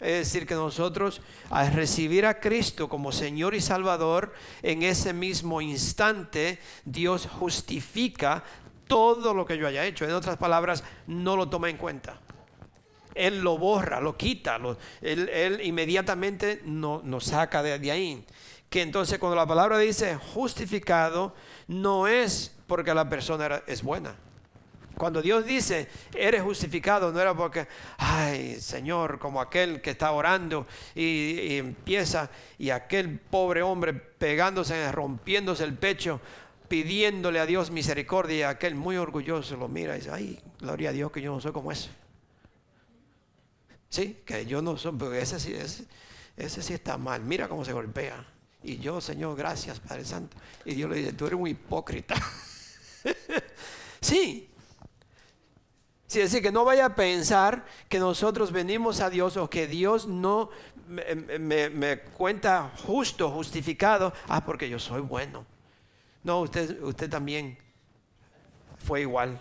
es decir, que nosotros al recibir a Cristo como Señor y Salvador, en ese mismo instante Dios justifica todo lo que yo haya hecho. En otras palabras, no lo toma en cuenta. Él lo borra, lo quita, él, inmediatamente nos no saca de, de ahí que entonces cuando la palabra dice justificado, no es porque la persona es buena. Cuando Dios dice, eres justificado, no era porque, ay, Señor, como aquel que está orando y, empieza, y aquel pobre hombre pegándose, rompiéndose el pecho, pidiéndole a Dios misericordia, y aquel muy orgulloso lo mira y dice, ay, gloria a Dios que yo no soy como ese. Sí, que yo no soy, porque ese sí, ese, ese sí está mal, mira cómo se golpea. Y yo, Señor, gracias, Padre Santo. Y Dios le dice, tú eres un hipócrita. sí. Sí, es decir, que no vaya a pensar que nosotros venimos a Dios o que Dios no me, me cuenta justo, justificado, ah, porque yo soy bueno. No, usted, usted también fue igual,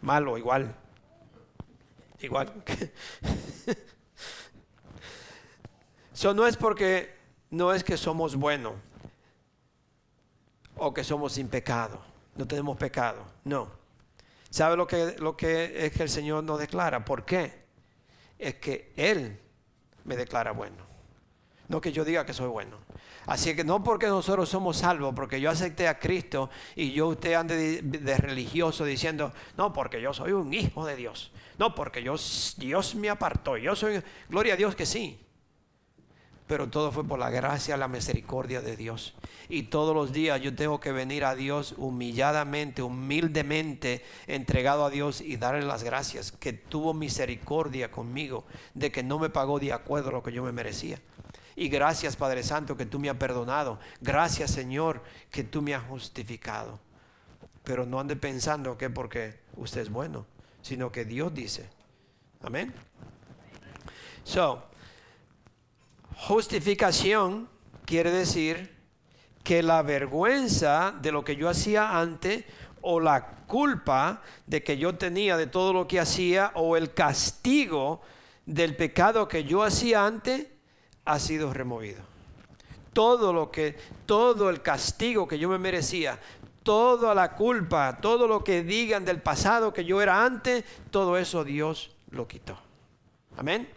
malo, igual, igual. Eso no es porque no es que somos buenos o que somos sin pecado, no tenemos pecado, no. ¿Sabe lo que, lo que es que el Señor nos declara? ¿Por qué? Es que Él me declara bueno, no que yo diga que soy bueno. Así que no porque nosotros somos salvos, porque yo acepté a Cristo y yo usted ande de, religioso diciendo, no, porque yo soy un hijo de Dios, no, porque Dios me apartó, yo soy, gloria a Dios que sí, pero todo fue por la gracia, la misericordia de Dios. Y todos los días yo tengo que venir a Dios humilladamente, humildemente, entregado a Dios y darle las gracias, que tuvo misericordia conmigo, de que no me pagó de acuerdo a lo que yo me merecía. Y gracias Padre Santo que tú me has perdonado. Gracias Señor que tú me has justificado. Pero no ande pensando que porque usted es bueno, sino que Dios dice. Amén. So, Justificación quiere decir que la vergüenza de lo que yo hacía antes o la culpa de que yo tenía de todo lo que hacía o el castigo del pecado que yo hacía antes ha sido removido. Todo lo que todo el castigo que yo me merecía, toda la culpa, todo lo que digan del pasado que yo era antes, todo eso Dios lo quitó. Amén.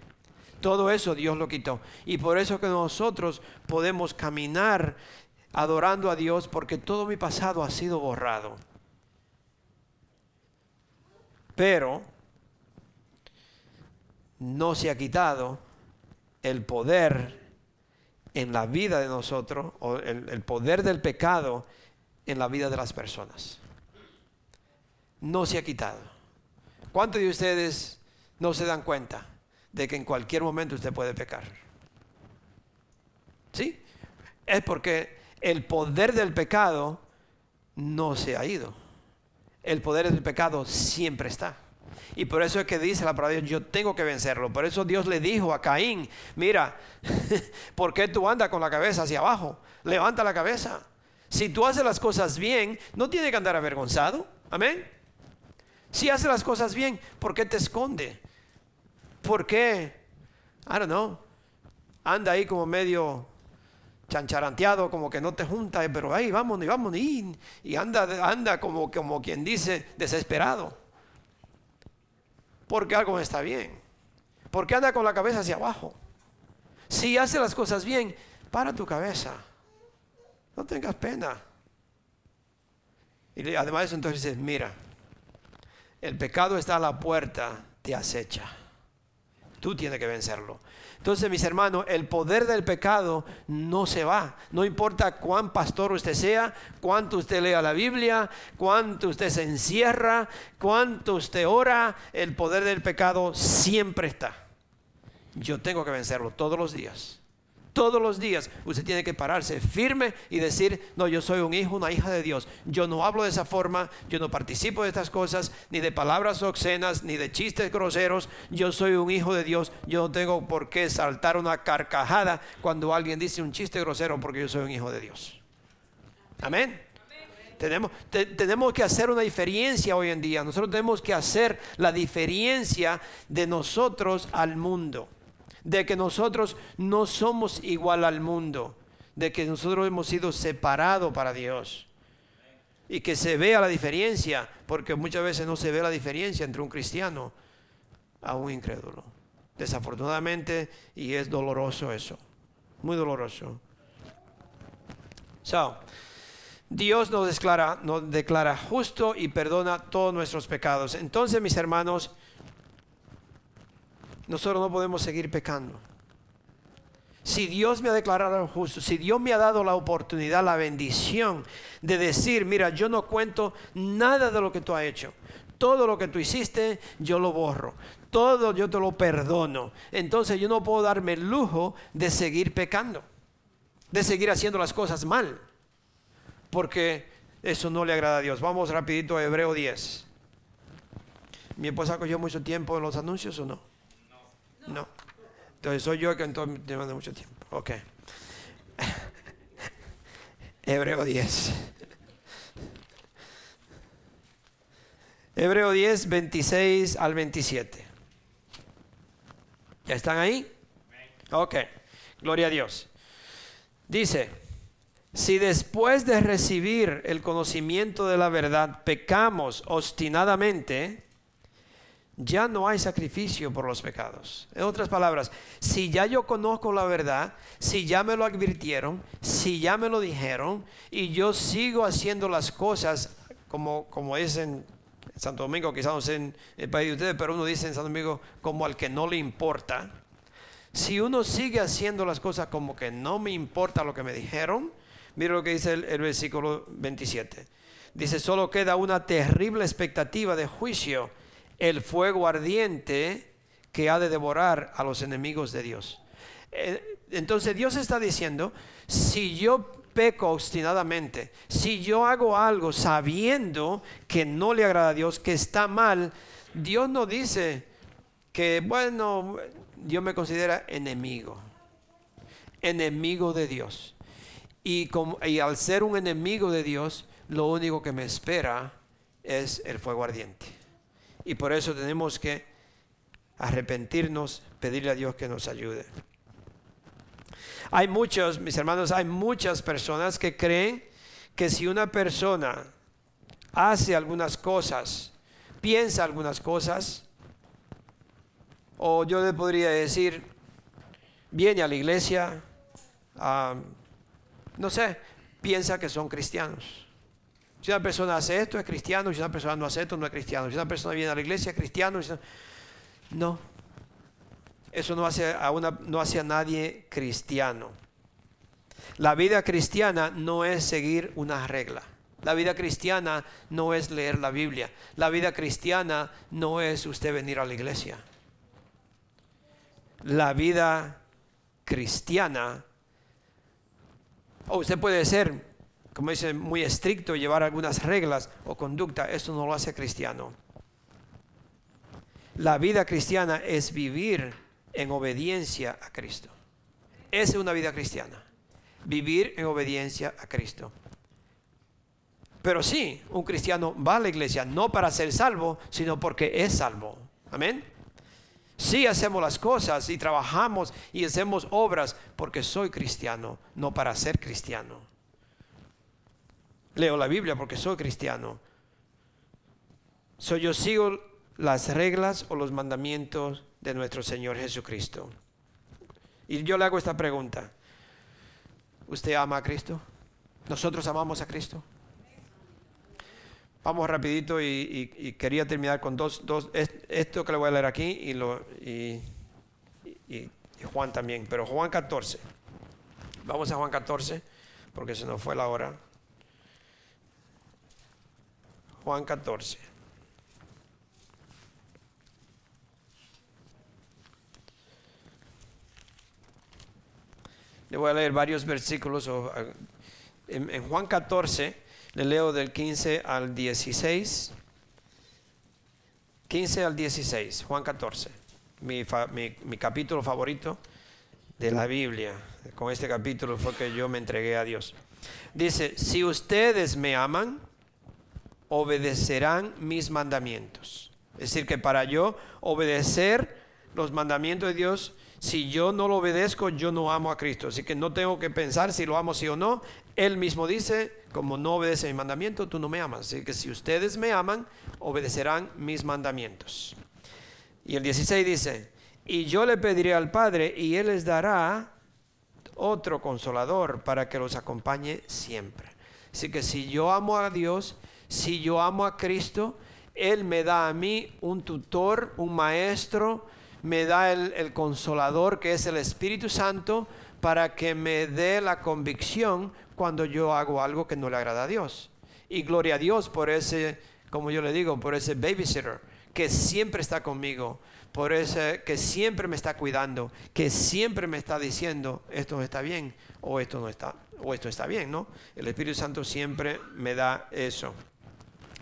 Todo eso Dios lo quitó. Y por eso que nosotros podemos caminar adorando a Dios porque todo mi pasado ha sido borrado. Pero no se ha quitado el poder en la vida de nosotros, o el, poder del pecado en la vida de las personas. No se ha quitado. ¿Cuántos de ustedes no se dan cuenta de que en cualquier momento usted puede pecar? ¿Sí? Es porque el poder del pecado no se ha ido. El poder del pecado siempre está. Y por eso es que dice la palabra de Dios, yo tengo que vencerlo. Por eso Dios le dijo a Caín, mira, ¿por qué tú andas con la cabeza hacia abajo? Levanta la cabeza. Si tú haces las cosas bien, no tiene que andar avergonzado. Amén. Si haces las cosas bien, ¿por qué te esconde? ¿Por qué? I don't know. Anda ahí como medio chancharanteado, como que no te junta, pero ahí vamos y vamos y, y anda, anda como, como quien dice desesperado. Porque algo está bien. Porque anda con la cabeza hacia abajo. Si hace las cosas bien, para tu cabeza. No tengas pena. Y además entonces dice, mira, el pecado está a la puerta, te acecha. Tú tienes que vencerlo. Entonces, mis hermanos, el poder del pecado no se va. No importa cuán pastor usted sea, cuánto usted lea la Biblia, cuánto usted se encierra, cuánto usted ora, el poder del pecado siempre está. Yo tengo que vencerlo todos los días todos los días usted tiene que pararse firme y decir, no, yo soy un hijo, una hija de Dios. Yo no hablo de esa forma, yo no participo de estas cosas, ni de palabras obscenas, ni de chistes groseros. Yo soy un hijo de Dios. Yo no tengo por qué saltar una carcajada cuando alguien dice un chiste grosero porque yo soy un hijo de Dios. Amén. Tenemos, tenemos que hacer una diferencia hoy en día. Nosotros tenemos que hacer la diferencia de nosotros al mundo de que nosotros no somos igual al mundo, de que nosotros hemos sido separados para Dios. Y que se vea la diferencia, porque muchas veces no se ve la diferencia entre un cristiano a un incrédulo. Desafortunadamente, y es doloroso eso, muy doloroso. So, Dios nos declara, nos declara justo y perdona todos nuestros pecados. Entonces, mis hermanos, nosotros no podemos seguir pecando. Si Dios me ha declarado justo, si Dios me ha dado la oportunidad, la bendición de decir, mira, yo no cuento nada de lo que tú has hecho. Todo lo que tú hiciste, yo lo borro. Todo yo te lo perdono. Entonces yo no puedo darme el lujo de seguir pecando, de seguir haciendo las cosas mal, porque eso no le agrada a Dios. Vamos rapidito a Hebreo 10. ¿Mi esposa cogió mucho tiempo en los anuncios o no? No. Entonces soy yo que entonces me manda mucho tiempo. Ok. Hebreo 10. Hebreo 10, 26 al 27. ¿Ya están ahí? Ok. Gloria a Dios. Dice, si después de recibir el conocimiento de la verdad pecamos obstinadamente, ya no hay sacrificio por los pecados. En otras palabras, si ya yo conozco la verdad, si ya me lo advirtieron, si ya me lo dijeron y yo sigo haciendo las cosas como, como es en Santo Domingo, quizás no sé en el país de ustedes, pero uno dice en Santo Domingo como al que no le importa. Si uno sigue haciendo las cosas como que no me importa lo que me dijeron, mira lo que dice el, el versículo 27. Dice, solo queda una terrible expectativa de juicio el fuego ardiente que ha de devorar a los enemigos de Dios. Eh, entonces Dios está diciendo, si yo peco obstinadamente, si yo hago algo sabiendo que no le agrada a Dios, que está mal, Dios no dice que, bueno, Dios me considera enemigo, enemigo de Dios. Y, como, y al ser un enemigo de Dios, lo único que me espera es el fuego ardiente. Y por eso tenemos que arrepentirnos, pedirle a Dios que nos ayude. Hay muchos, mis hermanos, hay muchas personas que creen que si una persona hace algunas cosas, piensa algunas cosas, o yo le podría decir, viene a la iglesia, no sé, piensa que son cristianos. Si una persona hace esto, es cristiano. Si una persona no hace esto, no es cristiano. Si una persona viene a la iglesia, es cristiano. No. Eso no hace, a una, no hace a nadie cristiano. La vida cristiana no es seguir una regla. La vida cristiana no es leer la Biblia. La vida cristiana no es usted venir a la iglesia. La vida cristiana, o usted puede ser, como dice, muy estricto, llevar algunas reglas o conducta, eso no lo hace cristiano. La vida cristiana es vivir en obediencia a Cristo. Esa es una vida cristiana. Vivir en obediencia a Cristo. Pero sí, un cristiano va a la iglesia no para ser salvo, sino porque es salvo. Amén. Sí hacemos las cosas y trabajamos y hacemos obras porque soy cristiano, no para ser cristiano. Leo la Biblia porque soy cristiano. Soy yo sigo las reglas o los mandamientos de nuestro Señor Jesucristo. Y yo le hago esta pregunta. ¿Usted ama a Cristo? ¿Nosotros amamos a Cristo? Vamos rapidito y, quería terminar con dos, dos, esto que le voy a leer aquí y, y, y Juan también, pero Juan 14. Vamos a Juan 14 porque se nos fue la hora. Juan 14. Le voy a leer varios versículos. En, Juan 14, le leo del 15 al 16. 15 al 16, Juan 14, mi, mi, capítulo favorito de la Biblia. Con este capítulo fue que yo me entregué a Dios. Dice, si ustedes me aman, obedecerán mis mandamientos. Es decir, que para yo obedecer los mandamientos de Dios, si yo no lo obedezco, yo no amo a Cristo. Así que no tengo que pensar si lo amo sí o no. Él mismo dice, como no obedece mi mandamiento, tú no me amas. Así que si ustedes me aman, obedecerán mis mandamientos. Y el 16 dice, y yo le pediré al Padre y Él les dará otro consolador para que los acompañe siempre. Así que si yo amo a Dios, si yo amo a Cristo, Él me da a mí un tutor, un maestro, me da el, consolador que es el Espíritu Santo para que me dé la convicción cuando yo hago algo que no le agrada a Dios. Y gloria a Dios por ese, como yo le digo, por ese babysitter que siempre está conmigo, por ese que siempre me está cuidando, que siempre me está diciendo esto no está bien o esto no está o esto está bien, ¿no? El Espíritu Santo siempre me da eso.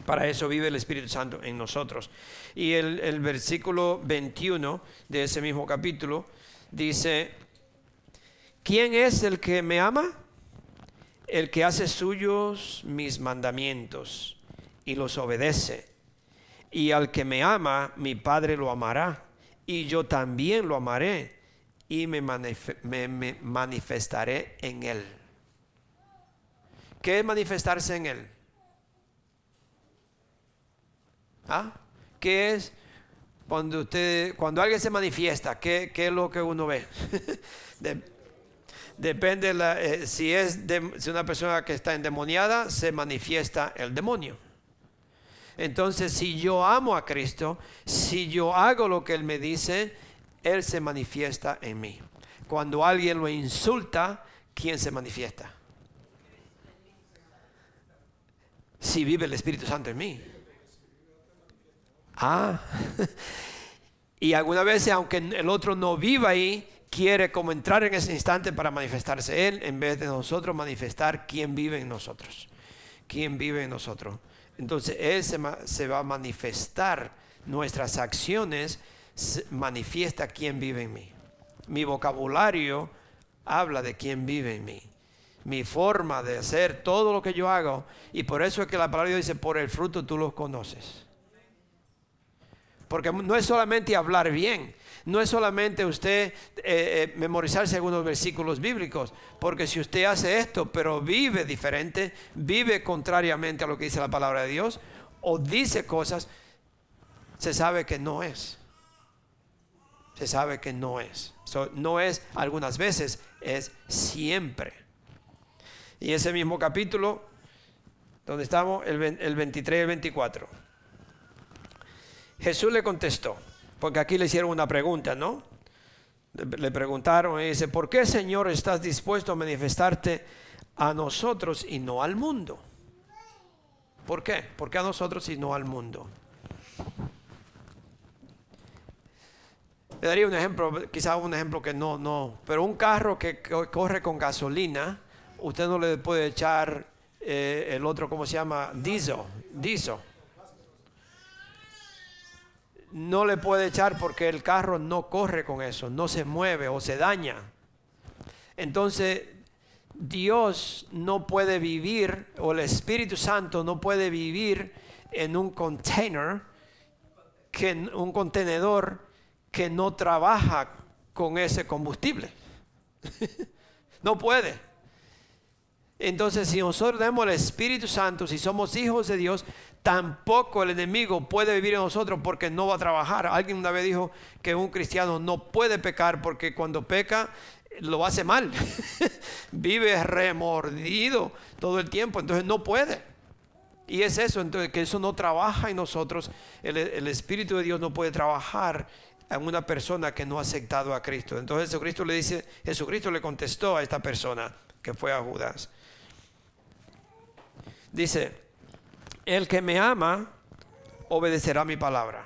Para eso vive el Espíritu Santo en nosotros. Y el, versículo 21 de ese mismo capítulo dice, ¿quién es el que me ama? El que hace suyos mis mandamientos y los obedece. Y al que me ama, mi Padre lo amará. Y yo también lo amaré y me, me manifestaré en él. ¿Qué es manifestarse en él? ¿Ah? ¿Qué es cuando usted, cuando alguien se manifiesta? ¿Qué, es lo que uno ve? depende eh, si es de, si una persona que está endemoniada, se manifiesta el demonio. Entonces, si yo amo a Cristo, si yo hago lo que Él me dice, Él se manifiesta en mí. Cuando alguien lo insulta, ¿quién se manifiesta? Si vive el Espíritu Santo en mí. Ah, y algunas veces, aunque el otro no viva ahí, quiere como entrar en ese instante para manifestarse Él, en vez de nosotros manifestar quién vive en nosotros. Quién vive en nosotros. Entonces Él se, va a manifestar, nuestras acciones manifiesta quién vive en mí. Mi vocabulario habla de quién vive en mí. Mi forma de hacer todo lo que yo hago. Y por eso es que la palabra dice, por el fruto tú los conoces. Porque no es solamente hablar bien, no es solamente usted eh, eh, memorizarse algunos versículos bíblicos, porque si usted hace esto, pero vive diferente, vive contrariamente a lo que dice la palabra de Dios, o dice cosas, se sabe que no es. Se sabe que no es. no es algunas veces, es siempre. Y ese mismo capítulo, donde estamos, el, el 23 y el 24. Jesús le contestó, porque aquí le hicieron una pregunta, ¿no? Le preguntaron y dice, ¿por qué Señor estás dispuesto a manifestarte a nosotros y no al mundo? ¿Por qué? Porque a nosotros y no al mundo. Le daría un ejemplo, quizás un ejemplo que no, no, pero un carro que corre con gasolina, usted no le puede echar eh, el otro, ¿cómo se llama? Diesel, diesel. No le puede echar porque el carro no corre con eso, no se mueve o se daña. Entonces, Dios no puede vivir, o el Espíritu Santo no puede vivir en un container, que, un contenedor que no trabaja con ese combustible. no puede. Entonces, si nosotros tenemos el Espíritu Santo, si somos hijos de Dios, tampoco el enemigo puede vivir en nosotros porque no va a trabajar. Alguien una vez dijo que un cristiano no puede pecar porque cuando peca lo hace mal. Vive remordido todo el tiempo, entonces no puede. Y es eso, entonces que eso no trabaja en nosotros. El, el Espíritu de Dios no puede trabajar en una persona que no ha aceptado a Cristo. Entonces Jesucristo le dice, Jesucristo le contestó a esta persona que fue a Judas. Dice, el que me ama obedecerá mi palabra.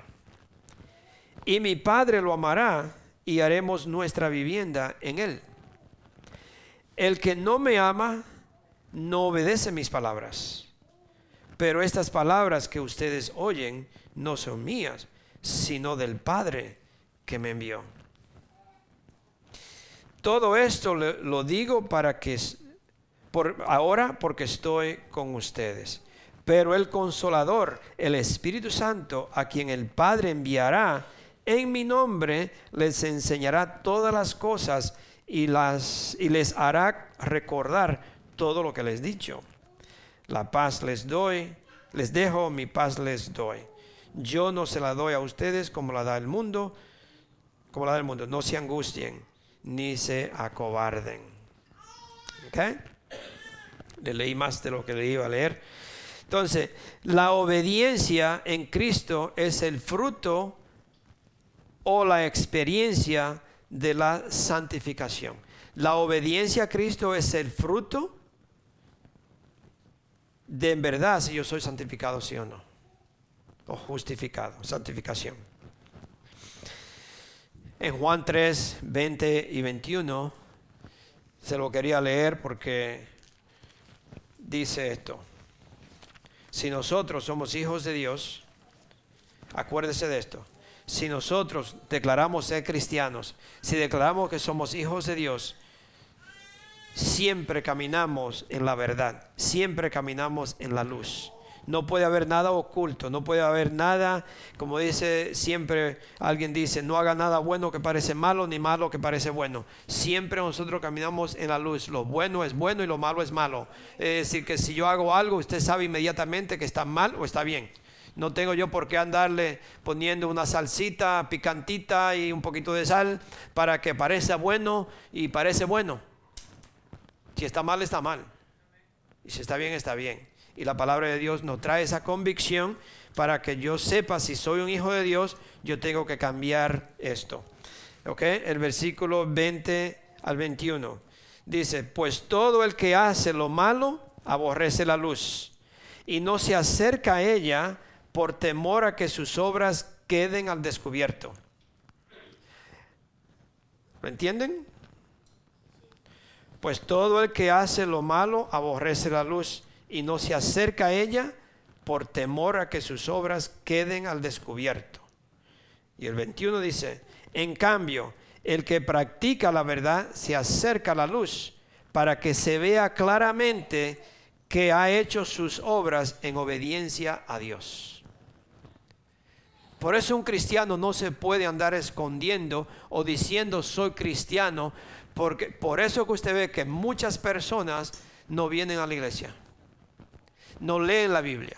Y mi Padre lo amará y haremos nuestra vivienda en él. El que no me ama no obedece mis palabras. Pero estas palabras que ustedes oyen no son mías, sino del Padre que me envió. Todo esto lo digo para que por ahora porque estoy con ustedes. Pero el consolador, el Espíritu Santo, a quien el Padre enviará en mi nombre, les enseñará todas las cosas y, les hará recordar todo lo que les he dicho. La paz les doy, les dejo, mi paz les doy. Yo no se la doy a ustedes como la da el mundo, como la da el mundo. No se angustien ni se acobarden. Le leí más de lo que le iba a leer. Entonces, la obediencia en Cristo es el fruto o la experiencia de la santificación. La obediencia a Cristo es el fruto de en verdad si yo soy santificado, sí o no. O justificado, santificación. En Juan 3, 20 y 21, se lo quería leer porque dice esto. Si nosotros somos hijos de Dios, acuérdese de esto. Si nosotros declaramos ser cristianos, si declaramos que somos hijos de Dios, siempre caminamos en la verdad, siempre caminamos en la luz. No puede haber nada oculto, no puede haber nada, como dice siempre alguien dice, no haga nada bueno que parece malo, ni malo que parece bueno. Siempre nosotros caminamos en la luz. Lo bueno es bueno y lo malo es malo. Es decir, que si yo hago algo, usted sabe inmediatamente que está mal o está bien. No tengo yo por qué andarle poniendo una salsita picantita y un poquito de sal para que parezca bueno y parece bueno. Si está mal, está mal. Y si está bien, está bien y la palabra de Dios nos trae esa convicción para que yo sepa si soy un hijo de Dios, yo tengo que cambiar esto. ¿Ok? El versículo 20 al 21 dice, pues todo el que hace lo malo aborrece la luz y no se acerca a ella por temor a que sus obras queden al descubierto. ¿Lo entienden? Pues todo el que hace lo malo aborrece la luz y no se acerca a ella por temor a que sus obras queden al descubierto. Y el 21 dice, en cambio, el que practica la verdad se acerca a la luz para que se vea claramente que ha hecho sus obras en obediencia a Dios. Por eso un cristiano no se puede andar escondiendo o diciendo soy cristiano, porque por eso que usted ve que muchas personas no vienen a la iglesia no leen la Biblia,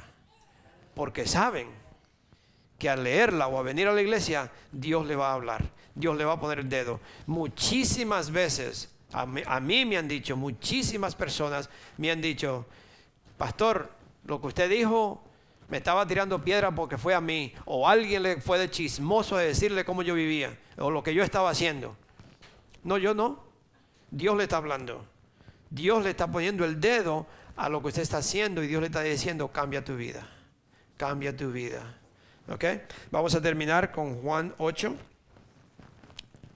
porque saben que al leerla o a venir a la iglesia, Dios le va a hablar, Dios le va a poner el dedo. Muchísimas veces, a mí, me han dicho, muchísimas personas me han dicho, pastor, lo que usted dijo me estaba tirando piedra porque fue a mí, o alguien le fue de chismoso de decirle cómo yo vivía, o lo que yo estaba haciendo. No, yo no. Dios le está hablando. Dios le está poniendo el dedo a lo que usted está haciendo y Dios le está diciendo, cambia tu vida, cambia tu vida. ¿Ok? Vamos a terminar con Juan 8,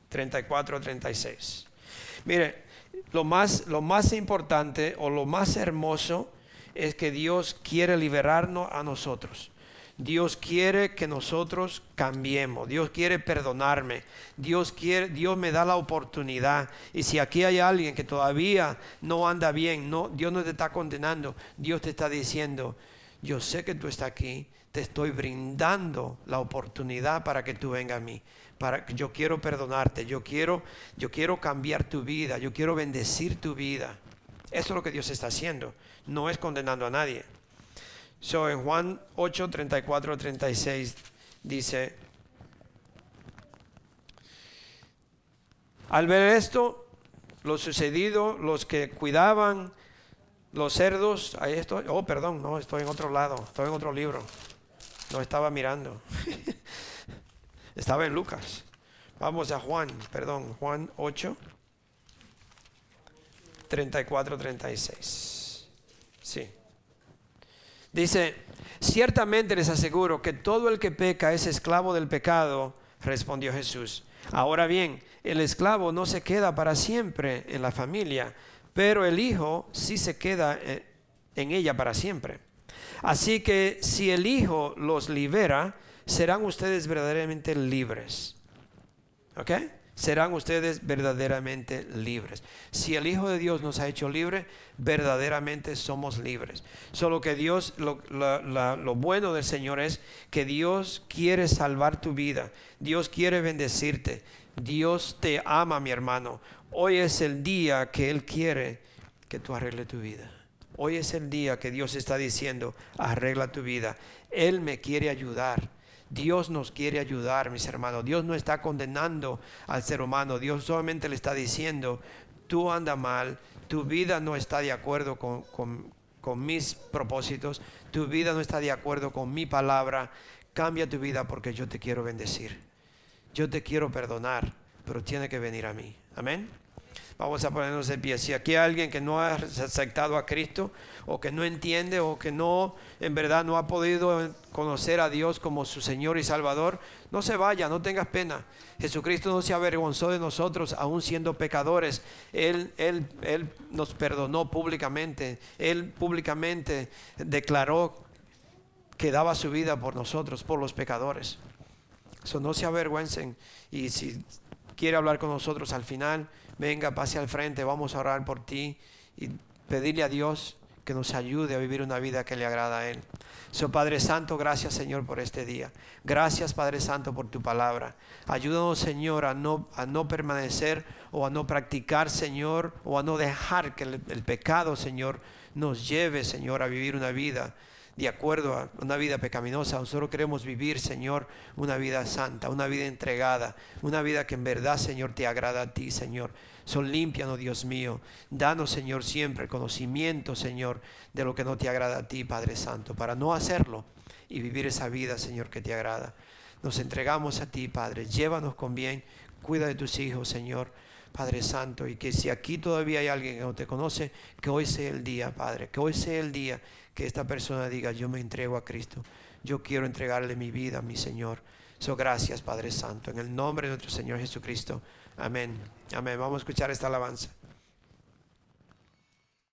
34 36. Mire, lo más, lo más importante o lo más hermoso es que Dios quiere liberarnos a nosotros. Dios quiere que nosotros cambiemos. Dios quiere perdonarme. Dios quiere, Dios me da la oportunidad. Y si aquí hay alguien que todavía no anda bien, no, Dios no te está condenando. Dios te está diciendo, yo sé que tú estás aquí, te estoy brindando la oportunidad para que tú vengas a mí. Para, yo quiero perdonarte, yo quiero, yo quiero cambiar tu vida, yo quiero bendecir tu vida. Eso es lo que Dios está haciendo. No es condenando a nadie. So, en Juan 8, 34, 36 dice, al ver esto, lo sucedido, los que cuidaban los cerdos, ahí estoy, oh, perdón, no, estoy en otro lado, estoy en otro libro, no estaba mirando, estaba en Lucas. Vamos a Juan, perdón, Juan 8, 34, 36. Sí. Dice, ciertamente les aseguro que todo el que peca es esclavo del pecado, respondió Jesús. Ahora bien, el esclavo no se queda para siempre en la familia, pero el hijo sí se queda eh, en ella para siempre. Así que si el hijo los libera, serán ustedes verdaderamente libres. ¿Ok? Serán ustedes verdaderamente libres. Si el Hijo de Dios nos ha hecho libre, verdaderamente somos libres. Solo que Dios, lo, lo, bueno del Señor es que Dios quiere salvar tu vida. Dios quiere bendecirte. Dios te ama, mi hermano. Hoy es el día que Él quiere que tú arregle tu vida. Hoy es el día que Dios está diciendo, arregla tu vida. Él me quiere ayudar. Dios nos quiere ayudar, mis hermanos. Dios no está condenando al ser humano. Dios solamente le está diciendo, tú anda mal, tu vida no está de acuerdo con, mis propósitos, tu vida no está de acuerdo con mi palabra. Cambia tu vida porque yo te quiero bendecir. Yo te quiero perdonar, pero tiene que venir a mí. Amén. Vamos a ponernos de pie. Si aquí hay alguien que no ha aceptado a Cristo o que no entiende o que no, en verdad no ha podido conocer a Dios como su Señor y Salvador, no se vaya, no tengas pena. Jesucristo no se avergonzó de nosotros aún siendo pecadores. Él, él, él nos perdonó públicamente. Él públicamente declaró que daba su vida por nosotros, por los pecadores. Eso no se avergüencen. Y si quiere hablar con nosotros al final, venga, pase al frente, vamos a orar por ti y pedirle a Dios que nos ayude a vivir una vida que le agrada a Él. So, Padre Santo, gracias Señor por este día. Gracias Padre Santo por tu palabra. Ayúdanos Señor a no, a no permanecer o a no practicar Señor o a no dejar que el, el pecado Señor nos lleve Señor a vivir una vida de acuerdo a una vida pecaminosa. Nosotros queremos vivir, Señor, una vida santa, una vida entregada, una vida que en verdad, Señor, te agrada a ti, Señor. Son limpianos, Dios mío. Danos, Señor, siempre conocimiento, Señor, de lo que no te agrada a ti, Padre Santo, para no hacerlo y vivir esa vida, Señor, que te agrada. Nos entregamos a ti, Padre. Llévanos con bien. Cuida de tus hijos, Señor. Padre Santo, y que si aquí todavía hay alguien que no te conoce, que hoy sea el día, Padre, que hoy sea el día que esta persona diga, yo me entrego a Cristo, yo quiero entregarle mi vida a mi Señor. So, gracias, Padre Santo, en el nombre de nuestro Señor Jesucristo. Amén. Amén. Vamos a escuchar esta alabanza.